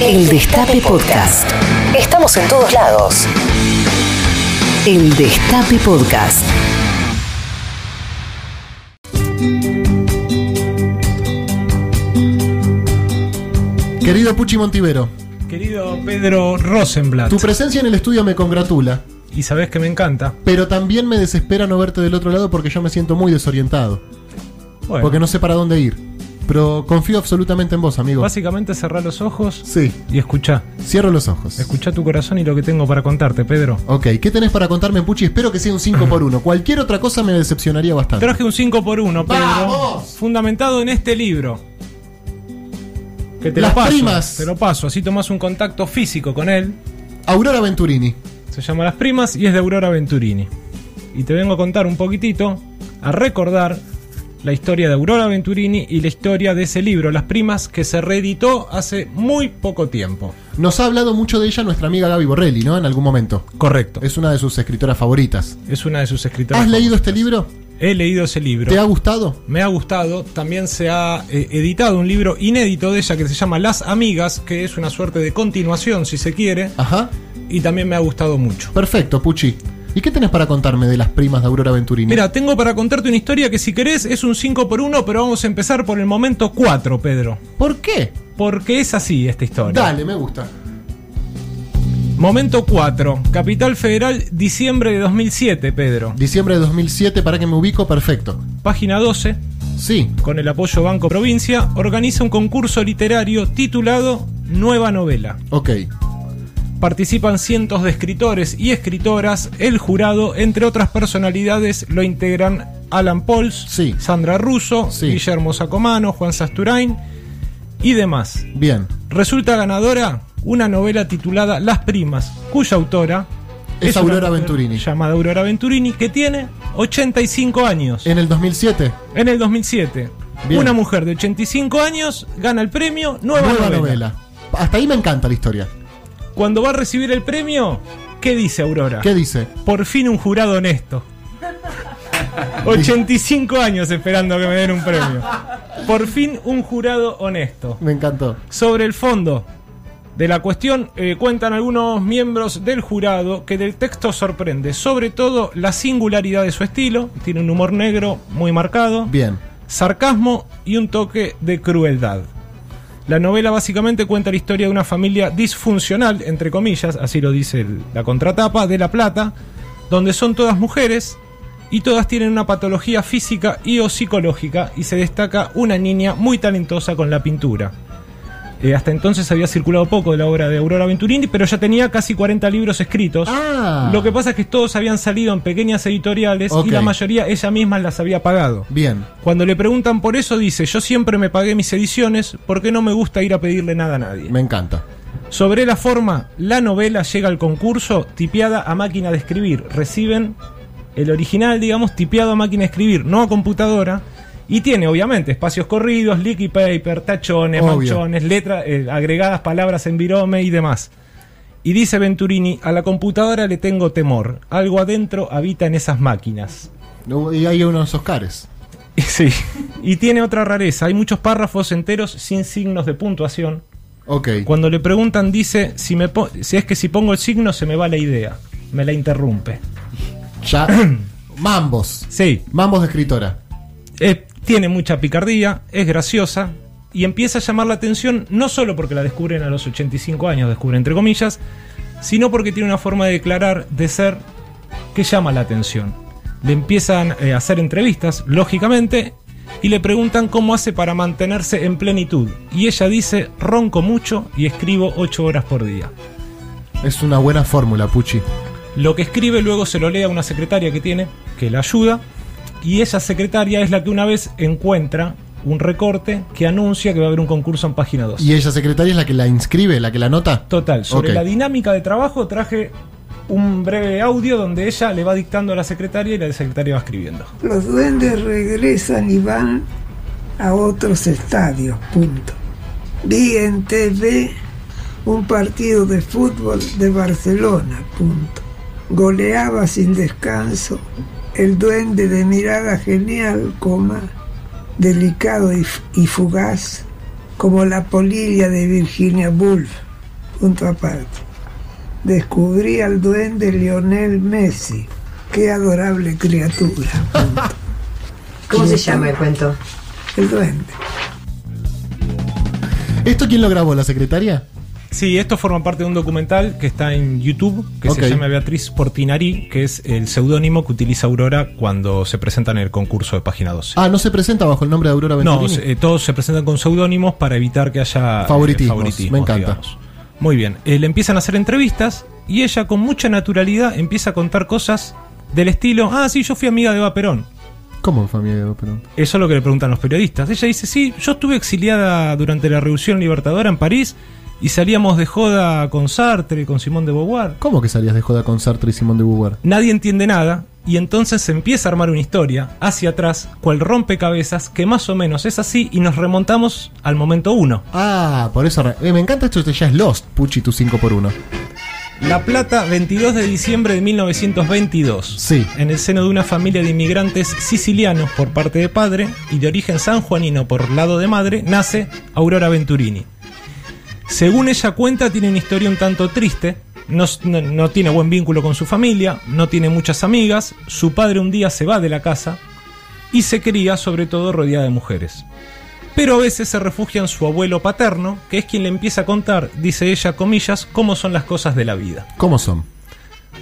El Destape Podcast. Estamos en todos lados. El Destape Podcast. Querido Puchi Montivero, Querido Pedro Rosenblatt, tu presencia en el estudio me congratula, y sabes que me encanta. pero también me desespera no verte del otro lado porque yo me siento muy desorientado, Bueno, porque no sé para dónde ir. Pero confío absolutamente en vos, amigo. básicamente cerrá los ojos Sí, y escuchá. cierro los ojos. Escuchá tu corazón y lo que tengo para contarte, Pedro. Ok, ¿qué tenés para contarme, Puchi? Espero que sea un 5 por 1 Cualquier otra cosa me decepcionaría bastante. Traje un 5 por 1 Pedro. ¡Vamos! Fundamentado en este libro. Que te Las lo paso. primas. Te lo paso, así tomás un contacto físico con él. Aurora Venturini. Se llama Las Primas y es de Aurora Venturini. Y te vengo a contar un poquitito, a recordar la historia de Aurora Venturini y la historia de ese libro, Las Primas, que se reeditó hace muy poco tiempo. Nos ha hablado mucho de ella nuestra amiga Gaby Borrelli, ¿no? En algún momento. Correcto. Es una de sus escritoras favoritas. Es una de sus escritoras. ¿Has leído este libro? He leído ese libro. ¿Te ha gustado? Me ha gustado. También se ha eh, editado un libro inédito de ella que se llama Las Amigas, que es una suerte de continuación, si se quiere. Ajá. Y también me ha gustado mucho. Perfecto, Puchi. ¿Y qué tenés para contarme de las primas de Aurora Venturini? Mira, tengo para contarte una historia que si querés es un 5 por 1 pero vamos a empezar por el momento 4, Pedro. ¿Por qué? Porque es así esta historia. Dale, me gusta. Momento 4, Capital Federal, diciembre de 2007, Pedro. Diciembre de 2007, para que me ubico, perfecto. Página 12, Sí, con el apoyo Banco Provincia, organiza un concurso literario titulado Nueva Novela. ok. Participan cientos de escritores y escritoras. El jurado, entre otras personalidades, lo integran Alan Pauls, Sí. Sandra Russo, Sí. Guillermo Sacomano, Juan Sasturain y demás. Bien. Resulta ganadora una novela titulada Las Primas, cuya autora Es Aurora Venturini. Llamada Aurora Venturini, que tiene 85 años. En el 2007, En el 2007. Bien. Una mujer de 85 años gana el premio Nueva, nueva novela. novela. Hasta ahí me encanta la historia. Cuando va a recibir el premio, ¿qué dice Aurora? ¿Qué dice? Por fin un jurado honesto. 85 años esperando que me den un premio. Por fin un jurado honesto. Me encantó. Sobre el fondo de la cuestión, eh, cuentan algunos miembros del jurado que del texto sorprende, sobre todo la singularidad de su estilo, tiene un humor negro muy marcado, Bien. sarcasmo y un toque de crueldad. La novela básicamente cuenta la historia de una familia disfuncional, entre comillas, así lo dice la contratapa, de La Plata, donde son todas mujeres y todas tienen una patología física y o psicológica y se destaca una niña muy talentosa con la pintura. Eh, hasta entonces había circulado poco de la obra de Aurora Venturini, pero ya tenía casi 40 libros escritos. Ah. Lo que pasa es que todos habían salido en pequeñas editoriales y la mayoría ella misma las había pagado. Bien. Cuando le preguntan por eso, dice: Yo siempre me pagué mis ediciones porque no me gusta ir a pedirle nada a nadie. Me encanta. Sobre la forma, la novela llega al concurso tipeada a máquina de escribir. Reciben el original, digamos, tipeado a máquina de escribir, no a computadora. Y tiene, obviamente, espacios corridos, leaky paper, tachones, Obvio. manchones, letras, eh, agregadas palabras en virome y demás. Y dice Venturini, a la computadora le tengo temor. Algo adentro habita en esas máquinas. Y hay unos Oscars. Sí. Y tiene otra rareza. Hay muchos párrafos enteros sin signos de puntuación. Ok. Cuando le preguntan, dice: si, me po- si es que si pongo el signo, se me va la idea. Me la interrumpe. Ya. Mambos. Sí. Mambos de escritora. eh, tiene mucha picardía, es graciosa. Y empieza a llamar la atención no solo porque la descubren a los 85 años, descubren entre comillas, sino porque tiene una forma de declarar, de ser, que llama la atención. Le empiezan eh, a hacer entrevistas, lógicamente, y le preguntan cómo hace para mantenerse en plenitud. Y ella dice, ronco mucho y escribo 8 horas por día. Es una buena fórmula, Puchi. Lo que escribe luego se lo lee a una secretaria que tiene, que la ayuda, y esa secretaria es la que una vez encuentra un recorte que anuncia que va a haber un concurso en página 2. ¿Y ella secretaria es la que la inscribe, la que la anota? Total, sobre la dinámica de trabajo traje un breve audio donde ella le va dictando a la secretaria y la secretaria va escribiendo. Los duendes regresan y van a otros estadios, punto. Vi en TV un partido de fútbol de Barcelona, punto. Goleaba sin descanso el duende de mirada genial, coma, delicado y, f- y fugaz, como la polilla de Virginia Woolf. Punto aparte. Descubrí al duende Lionel Messi. Qué adorable criatura. ¿Cómo se llama el cuento? El duende. ¿Esto quién lo grabó? ¿La secretaria? Sí, esto forma parte de un documental que está en YouTube, que se llama Beatriz Portinari, que es el seudónimo que utiliza Aurora cuando se presenta en el concurso de Página 12. Ah, no se presenta bajo el nombre de Aurora no, Venturini. se- eh, todos se presentan con seudónimos para evitar que haya eh, Favoritismos, me encanta. Muy bien, Eh, le empiezan a hacer entrevistas y ella con mucha naturalidad empieza a contar cosas del estilo, ah, sí, yo fui amiga de Eva Perón. ¿Cómo familia de Perón? Eso es lo que le preguntan los periodistas. Ella dice, sí, yo estuve exiliada durante la Revolución Libertadora en París y salíamos de joda con Sartre, con Simón de Beauvoir. ¿Cómo que salías de joda con Sartre y Simón de Beauvoir? Nadie entiende nada y entonces se empieza a armar una historia hacia atrás, cual rompecabezas, que más o menos es así y nos remontamos al momento 1. Ah, por eso. eh, me encanta esto, ya es Lost, Puchi, tu 5x1. La Plata, 22 de diciembre de 1922. Sí. En el seno de una familia de inmigrantes sicilianos por parte de padre y de origen sanjuanino por lado de madre, nace Aurora Venturini. Según ella cuenta, tiene una historia un tanto triste. No, no- no tiene buen vínculo con su familia, no tiene muchas amigas. Su padre un día se va de la casa y se cría sobre todo rodeada de mujeres. Pero a veces se refugia en su abuelo paterno, que es quien le empieza a contar, dice ella, comillas, cómo son las cosas de la vida. ¿Cómo son?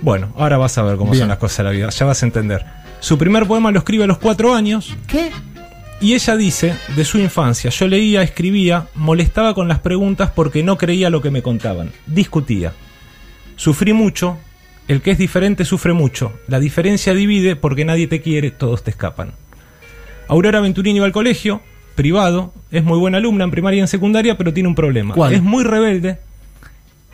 Bueno, ahora vas a ver cómo Bien. son las cosas de la vida, ya vas a entender. Su primer poema lo escribe a los cuatro años ¿Qué? Y ella dice, de su infancia, yo leía, escribía, molestaba con las preguntas porque no creía lo que me contaban, discutía. Sufrí mucho, el que es diferente sufre mucho, la diferencia divide porque nadie te quiere, todos te escapan. Aurora Venturini va al colegio, privado, es muy buena alumna en primaria y en secundaria, pero tiene un problema. ¿Cuál? Es muy rebelde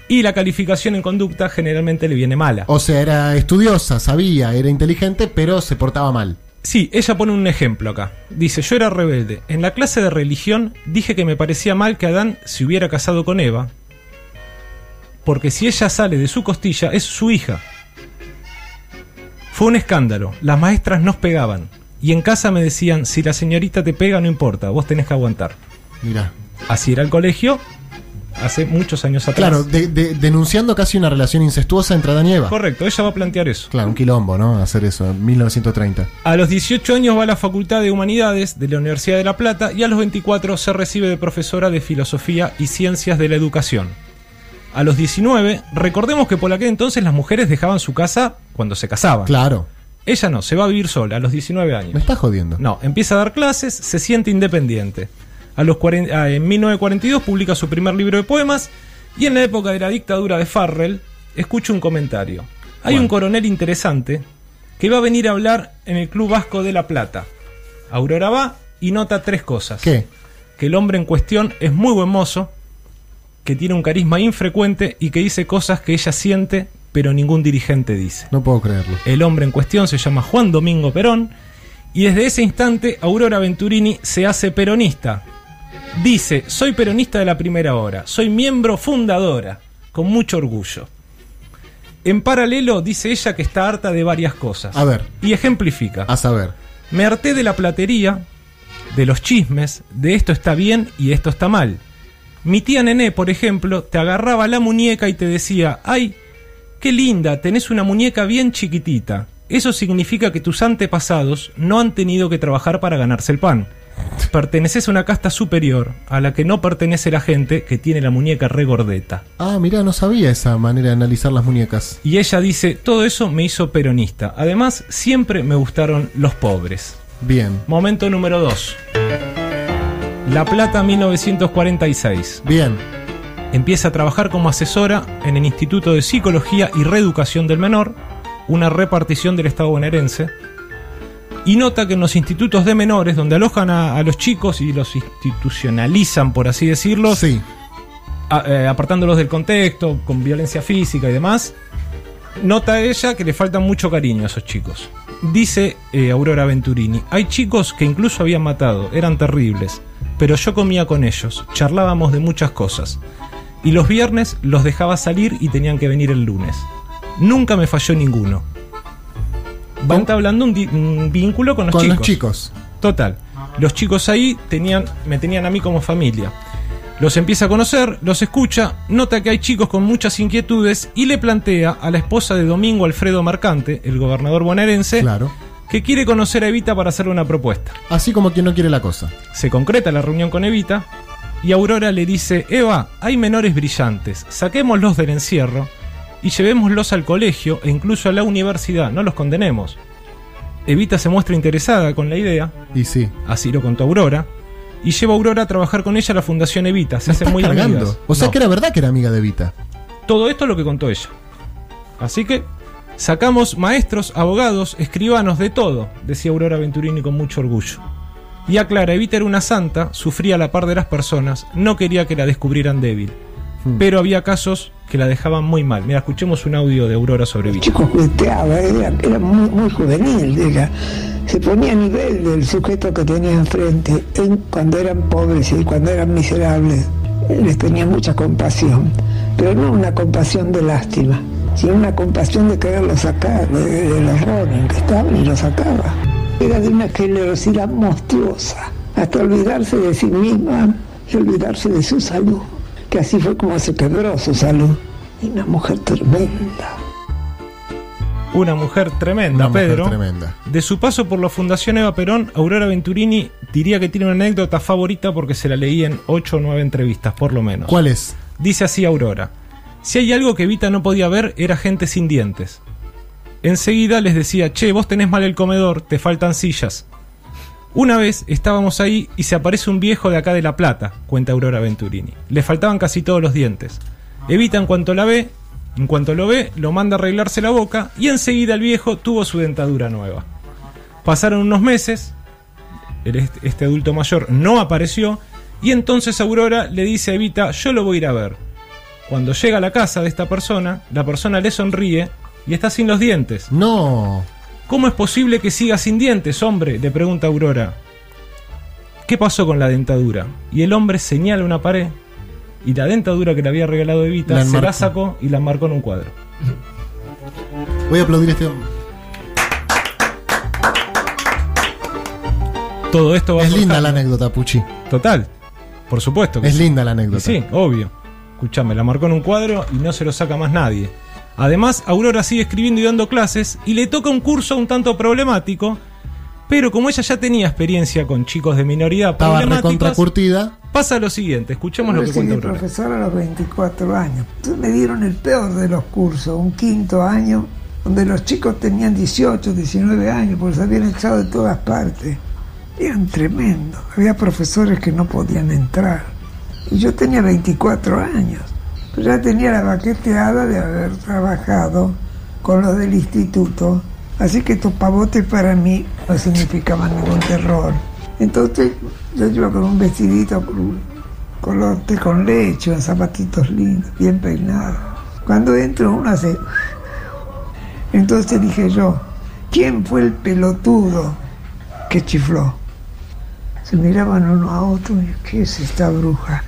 y la calificación en conducta generalmente le viene mala. O sea, era estudiosa, sabía, era inteligente, pero se portaba mal. Sí, ella pone un ejemplo acá. Dice, yo era rebelde. En la clase de religión dije que me parecía mal que Adán se hubiera casado con Eva, porque si ella sale de su costilla es su hija. Fue un escándalo. Las maestras nos pegaban. Y en casa me decían, si la señorita te pega no importa, vos tenés que aguantar. Mirá. Así era el colegio hace muchos años atrás. Claro, de- de- denunciando casi una relación incestuosa entre Adán y Eva. Correcto, ella va a plantear eso. Claro, un quilombo, ¿no? Hacer eso, en 1930. A los 18 años va a la Facultad de Humanidades de la Universidad de La Plata y a los 24 se recibe de profesora de Filosofía y Ciencias de la Educación. A los 19, recordemos que por aquel entonces las mujeres dejaban su casa cuando se casaban. Claro. Ella no, se va a vivir sola a los 19 años. Me estás jodiendo. No, empieza a dar clases, se siente independiente. A los 40 ah, en 1942 publica su primer libro de poemas y en la época de la dictadura de Farrell escucha un comentario. Hay un coronel interesante que va a venir a hablar en el Club Vasco de La Plata. Aurora va y nota tres cosas. ¿Qué? Que el hombre en cuestión es muy buen mozo, que tiene un carisma infrecuente y que dice cosas que ella siente pero ningún dirigente dice. No puedo creerlo. El hombre en cuestión se llama Juan Domingo Perón y desde ese instante Aurora Venturini se hace peronista. Dice, soy peronista de la primera hora, soy miembro fundadora, con mucho orgullo. En paralelo dice ella que está harta de varias cosas. A ver. Y ejemplifica. A saber. Me harté de la platería, de los chismes, de esto está bien y esto está mal. Mi tía Nené, por ejemplo, te agarraba la muñeca y te decía, ay, qué linda, tenés una muñeca bien chiquitita. Eso significa que tus antepasados no han tenido que trabajar para ganarse el pan. Perteneces a una casta superior a la que no pertenece la gente que tiene la muñeca regordeta. Ah, mirá, no sabía esa manera de analizar las muñecas. Y ella dice, todo eso me hizo peronista. Además, siempre me gustaron los pobres. Bien. Momento número 2. La Plata 1946. Bien. Empieza a trabajar como asesora en el Instituto de Psicología y Reeducación del Menor, una repartición del Estado bonaerense, y nota que en los institutos de menores, donde alojan a, a los chicos y los institucionalizan, por así decirlo, Sí. a- eh, apartándolos del contexto, con violencia física y demás, nota ella que le falta mucho cariño a esos chicos. Dice eh, Aurora Venturini, hay chicos que incluso habían matado, eran terribles, pero yo comía con ellos, charlábamos de muchas cosas, y los viernes los dejaba salir y tenían que venir el lunes. Nunca me falló ninguno. Va entablando un, un vínculo con los Con chicos. los chicos. Total. Los chicos ahí tenían, me tenían a mí como familia. Los empieza a conocer, los escucha, nota que hay chicos con muchas inquietudes y le plantea a la esposa de Domingo Alfredo Mercante, el gobernador bonaerense, Claro. que quiere conocer a Evita para hacerle una propuesta. Así como quien no quiere la cosa. Se concreta la reunión con Evita y Aurora le dice, Eva, hay menores brillantes, saquémoslos del encierro y llevémoslos al colegio e incluso a la universidad, no los condenemos. Evita se muestra interesada con la idea, Y sí. así lo contó Aurora, y lleva a Aurora a trabajar con ella a la Fundación Evita, se estás muy cargando. amigas. O sea No. que era verdad que era amiga de Vita. Todo esto es lo que contó ella. Así que sacamos maestros, abogados, escribanos, de todo, decía Aurora Venturini con mucho orgullo. Y aclara, Evita era una santa, sufría a la par de las personas, no quería que la descubrieran débil. Hmm. Pero había casos que la dejaban muy mal. Mira, escuchemos un audio de Aurora sobre El chico jugueteaba, era, era muy, muy juvenil, era. Se ponía a nivel del sujeto que tenía enfrente, cuando eran pobres y cuando eran miserables, les tenía mucha compasión, pero no una compasión de lástima, sino una compasión de quererlo sacar de- del horror en que estaban y lo sacaba. Era de una generosidad monstruosa, hasta olvidarse de sí misma y olvidarse de su salud, que así fue como se quebró su salud. Y una mujer tremenda. Una mujer tremenda, Una mujer Pedro. tremenda. De su paso por la Fundación Eva Perón, Aurora Venturini diría que tiene una anécdota favorita porque se la leí en 8 o 9 entrevistas, por lo menos. ¿Cuál es? Dice así Aurora. Si hay algo que Evita no podía ver era gente sin dientes. Enseguida les decía, che, vos tenés mal el comedor, te faltan sillas. Una vez estábamos ahí y se aparece un viejo de acá de La Plata, cuenta Aurora Venturini. Le faltaban casi todos los dientes. Evita en cuanto la ve, en cuanto lo ve, lo manda a arreglarse la boca y enseguida el viejo tuvo su dentadura nueva. Pasaron unos meses, este adulto mayor no apareció y entonces Aurora le dice a Evita, yo lo voy a ir a ver. Cuando llega a la casa de esta persona, la persona le sonríe y está sin los dientes. No. ¿Cómo es posible que siga sin dientes, hombre? le pregunta Aurora. ¿Qué pasó con la dentadura? Y el hombre señala una pared y la dentadura que le había regalado Evita La se la sacó y la marcó en un cuadro. Voy a aplaudir a este hombre. Todo esto va Es linda la anécdota, Puchi. Total, por supuesto que Es sí. linda la Y anécdota. sí, obvio. Escuchame, la marcó en un cuadro y no se lo saca más nadie. Además, Aurora sigue escribiendo y dando clases y le toca un curso un tanto problemático, pero como ella ya tenía experiencia con chicos de minoridad Estaba recontra problemáticas, curtida. pasa lo siguiente, escuchemos lo que cuenta Recibí Aurora. profesor a los 24 años. Entonces me dieron el peor de los cursos, un quinto año, donde los chicos tenían 18, 19 años, porque se habían echado de todas partes. Eran tremendos. Había profesores que no podían entrar. Y yo tenía 24 años. Pero ya tenía la baqueteada de haber trabajado con los del instituto. Así que estos pavotes para mí no significaban ningún terror. Entonces yo iba con un vestidito color té con leche, zapatitos lindos, bien peinados. Cuando entro uno hace... Entonces dije yo, ¿quién fue el pelotudo que chifló? Se miraban uno a otro y ¿qué es esta bruja?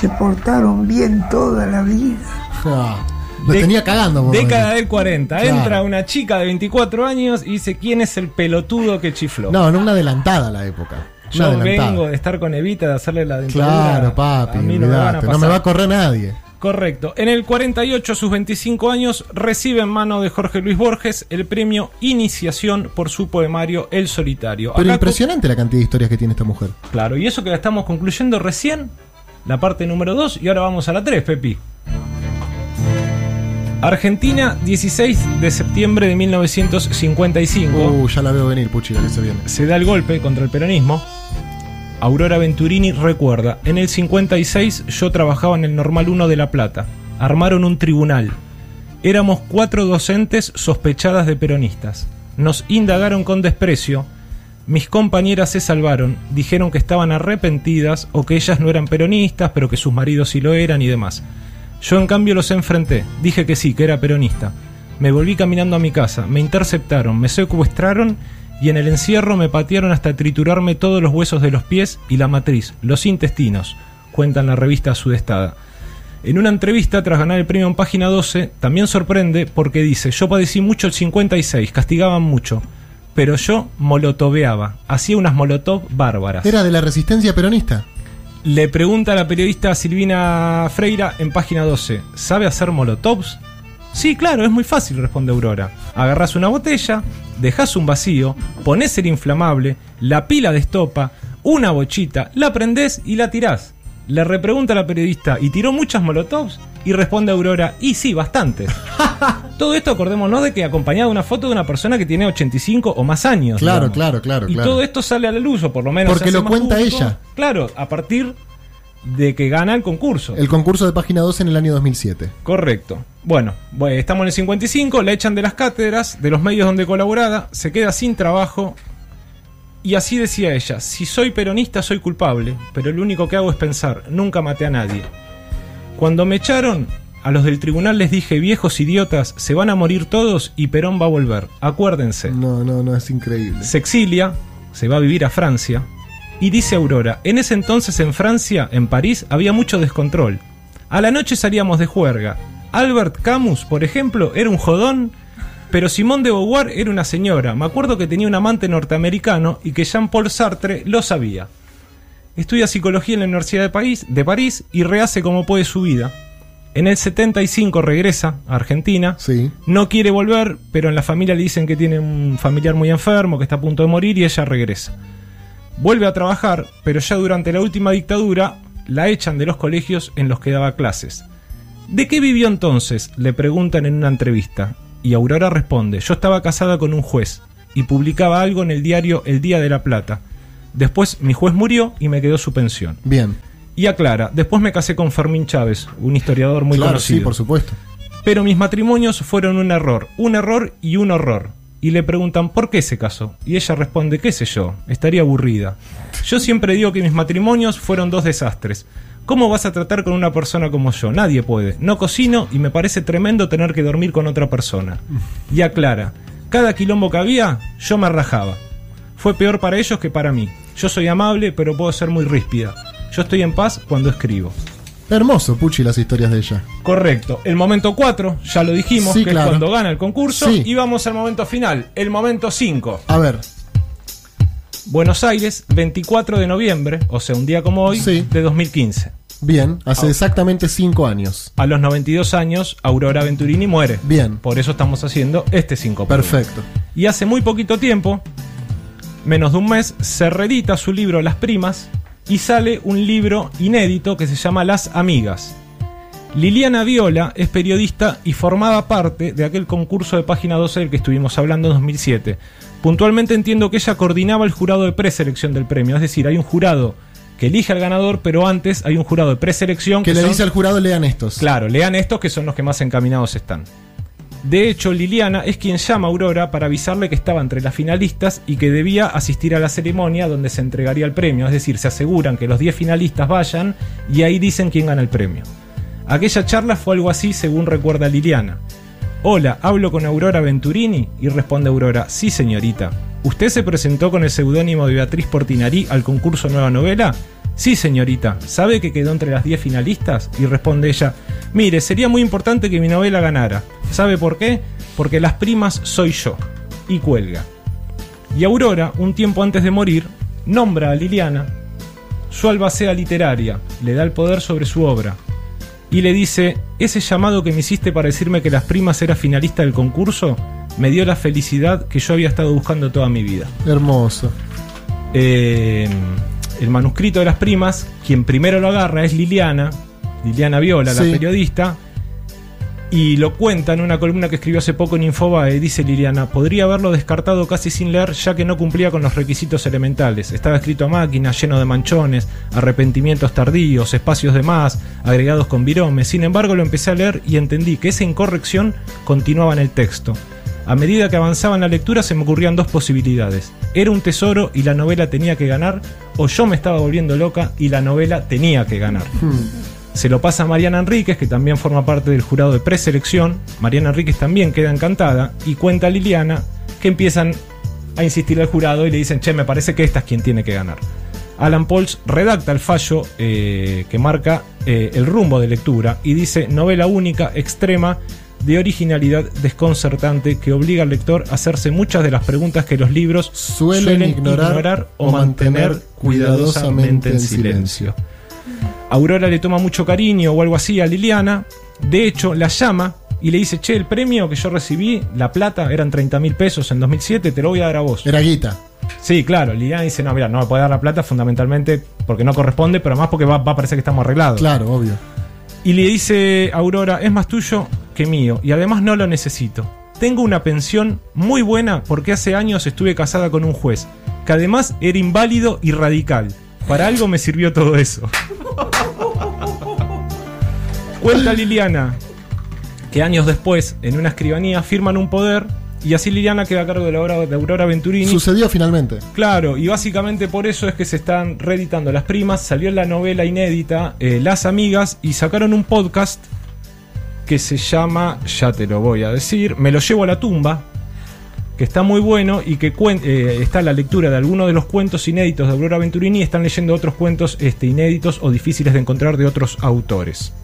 Se portaron bien toda la vida. Ah, lo De- tenía cagando. por Década del 40. Claro. Entra una chica de 24 años y dice: ¿Quién es el pelotudo que chifló? No, no una adelantada a la época. Una Yo adelantada. vengo de estar con Evita, de hacerle la dentadura. Claro, papi, A mí no me van a olvidate, no me va a correr nadie. Correcto. En el 48, a sus 25 años, recibe en mano de Jorge Luis Borges el premio Iniciación por su poemario El Solitario. Pero Acá impresionante la cantidad de historias que tiene esta mujer. Claro, y eso que la estamos concluyendo recién, la parte número 2, y ahora vamos a la 3, Pepi. Argentina, 16 de septiembre de 1955. Uh, ya la veo venir, Puchi, la que se viene. se da el golpe contra el peronismo. Aurora Venturini recuerda, en el 56 yo trabajaba en el Normal 1 de La Plata. Armaron un tribunal. Éramos cuatro docentes sospechadas de peronistas. Nos indagaron con desprecio. Mis compañeras se salvaron, dijeron que estaban arrepentidas o que ellas no eran peronistas, pero que sus maridos sí lo eran y demás. Yo en cambio los enfrenté, dije que sí, que era peronista. Me volví caminando a mi casa, me interceptaron, me secuestraron y en el encierro me patearon hasta triturarme todos los huesos de los pies y la matriz, los intestinos, cuenta en la revista Sudestada. En una entrevista tras ganar el premio en página 12, también sorprende porque dice, yo padecí mucho el 56, castigaban mucho, pero yo molotoveaba, hacía unas molotov bárbaras. ¿Era de la resistencia peronista? Le pregunta a la periodista Silvina Freira en página 12, ¿sabe hacer molotovs? Sí, claro, es muy fácil, responde Aurora. Agarrás una botella, dejas un vacío, pones el inflamable, la pila de estopa, una bochita, la prendés y la tirás. Le repregunta a la periodista, ¿y tiró muchas molotovs? Y responde Aurora, y sí, bastantes. Todo esto acordémonos de que acompañado de una foto de una persona que tiene 85 o más años. Claro, digamos. claro, claro, Y claro. todo esto sale a la luz, o por lo menos. Porque lo cuenta público. ella. Claro, a partir de que gana el concurso. El concurso de página 2 en el año 2007. Correcto. Bueno, estamos en el 55, la echan de las cátedras, de los medios donde colaborada, se queda sin trabajo. Y así decía ella, si soy peronista soy culpable, pero lo único que hago es pensar, nunca maté a nadie. Cuando me echaron, a los del tribunal les dije, viejos idiotas, se van a morir todos y Perón va a volver, acuérdense. No, no, no, es increíble. Se exilia, se va a vivir a Francia, y dice Aurora, en ese entonces en Francia, en París, había mucho descontrol. A la noche salíamos de juerga. Albert Camus, por ejemplo, era un jodón, pero Simone de Beauvoir era una señora. Me acuerdo que tenía un amante norteamericano y que Jean-Paul Sartre lo sabía. Estudia psicología en la Universidad de París, de París y rehace como puede su vida. En el 75 regresa a Argentina. Sí. No quiere volver, pero en la familia le dicen que tiene un familiar muy enfermo, que está a punto de morir y ella regresa. Vuelve a trabajar, pero ya durante la última dictadura la echan de los colegios en los que daba clases. ¿De qué vivió entonces? Le preguntan en una entrevista. Y Aurora responde, yo estaba casada con un juez y publicaba algo en el diario El Día de la Plata. Después mi juez murió y me quedó su pensión. Bien. Y aclara, después me casé con Fermín Chávez, un historiador muy claro, conocido. sí, por supuesto. Pero mis matrimonios fueron un error, un error y un horror. Y le preguntan por qué se casó. Y ella responde, qué sé yo, estaría aburrida. Yo siempre digo que mis matrimonios fueron dos desastres. ¿Cómo vas a tratar con una persona como yo? Nadie puede. No cocino y me parece tremendo tener que dormir con otra persona. Y aclara, cada quilombo que había, yo me rajaba. Fue peor para ellos que para mí. Yo soy amable, pero puedo ser muy ríspida. Yo estoy en paz cuando escribo. Hermoso, Puchi, las historias de ella. Correcto. El momento 4, ya lo dijimos, Sí, que claro. es cuando gana el concurso. Sí. Y vamos al momento final, el momento 5. A ver, Buenos Aires, 24 de noviembre, o sea, un día como hoy, Sí. de 2015. bien, hace Ah. exactamente 5 años. A los 92 años, Aurora Venturini muere. Bien. Por eso estamos haciendo este 5 por uno. Perfecto. Y hace muy poquito tiempo, menos de un mes, se reedita su libro Las Primas y sale un libro inédito que se llama Las Amigas. Liliana Viola es periodista y formaba parte de aquel concurso de página 12 del que estuvimos hablando en 2007. Puntualmente entiendo que ella coordinaba el jurado de preselección del premio, es decir, hay un jurado que elige al ganador, pero antes hay un jurado de preselección Que le son- dice al jurado, lean estos. Claro, lean estos que son los que más encaminados están. De hecho, Liliana es quien llama a Aurora para avisarle que estaba entre las finalistas y que debía asistir a la ceremonia donde se entregaría el premio. Es decir, se aseguran que los 10 finalistas vayan y ahí dicen quién gana el premio. Aquella charla fue algo así según recuerda Liliana. Hola, hablo con Aurora Venturini y responde Aurora, sí señorita. ¿Usted se presentó con el seudónimo de Beatriz Portinarí al concurso Nueva Novela? Sí, señorita. ¿Sabe que quedó entre las 10 finalistas? Y responde ella, mire, sería muy importante que mi novela ganara. ¿Sabe por qué? Porque las primas soy yo. Y cuelga. Y Aurora, un tiempo antes de morir, nombra a Liliana su albacea literaria, le da el poder sobre su obra. Y le dice, ese llamado que me hiciste para decirme que las primas era finalista del concurso, me dio la felicidad que yo había estado buscando toda mi vida. Hermoso. Eh, el manuscrito de las primas, quien primero lo agarra es Liliana, Liliana Viola, Sí. la periodista, y lo cuenta en una columna que escribió hace poco en Infobae. Dice Liliana, podría haberlo descartado casi sin leer ya que no cumplía con los requisitos elementales. Estaba escrito a máquina, lleno de manchones, arrepentimientos tardíos, espacios de más, agregados con viromes. Sin embargo, lo empecé a leer y entendí que esa incorrección continuaba en el texto. A medida que avanzaba en la lectura se me ocurrían dos posibilidades. Era un tesoro y la novela tenía que ganar, o yo me estaba volviendo loca y la novela tenía que ganar. Se lo pasa a Mariana Enríquez, que también forma parte del jurado de preselección. Mariana Enríquez también queda encantada y cuenta a Liliana que empiezan a insistir al jurado y le dicen, che, me parece que esta es quien tiene que ganar. Alan Pauls redacta el fallo eh, que marca eh, el rumbo de lectura y dice novela única, extrema, de originalidad desconcertante que obliga al lector a hacerse muchas de las preguntas que los libros Suelen ignorar o mantener cuidadosamente en silencio. Aurora le toma mucho cariño o algo así a Liliana. De hecho, la llama y le dice, che, el premio que yo recibí, la plata, eran 30 mil pesos en 2007, te lo voy a dar a vos. Era guita. Sí, claro, Liliana dice, no, mira, no me puede dar la plata fundamentalmente porque no corresponde, pero además porque va, va a parecer que estamos arreglados. Claro, obvio. Y le dice Aurora, es más tuyo que mío, y además no lo necesito. Tengo una pensión muy buena porque hace años estuve casada con un juez, que además era inválido y radical. Para algo me sirvió todo eso. Cuenta Liliana que años después, en una escribanía, firman un poder y así Liliana queda a cargo de la obra de Aurora Venturini. Sucedió finalmente. Claro, y básicamente por eso es que se están reeditando las primas. Salió la novela inédita eh, Las Amigas y sacaron un podcast que se llama, ya te lo voy a decir, Me lo llevo a la tumba, que está muy bueno y que eh, está la lectura de algunos de los cuentos inéditos de Aurora Venturini y están leyendo otros cuentos este, inéditos o difíciles de encontrar de otros autores.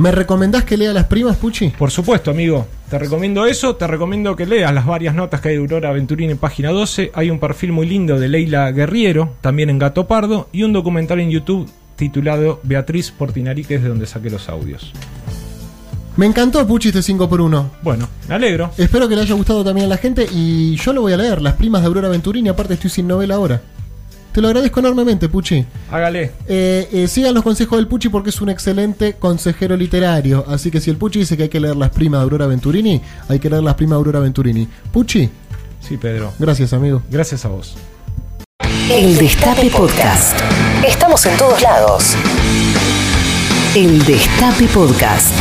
¿Me recomendás que lea las primas, Puchi? Por supuesto, amigo. Te recomiendo eso. Te recomiendo que leas las varias notas que hay de Aurora Venturini en página 12. Hay un perfil muy lindo de Leila Guerriero, también en Gato Pardo, y un documental en YouTube titulado Beatriz Portinari, que es de donde saqué los audios. Me encantó, Puchi, este 5x1. Bueno, me alegro. Espero que le haya gustado también a la gente y yo lo voy a leer, Las primas de Aurora Venturini, aparte estoy sin novela ahora. Te lo agradezco enormemente, Puchi. Hágale. Eh, eh, sigan los consejos del Puchi porque es un excelente consejero literario. Así que si el Puchi dice que hay que leer las primas de Aurora Venturini, hay que leer las primas de Aurora Venturini. Puchi, Sí, Pedro. gracias, amigo. Gracias a vos. El Destape Podcast. Estamos en todos lados. El Destape Podcast.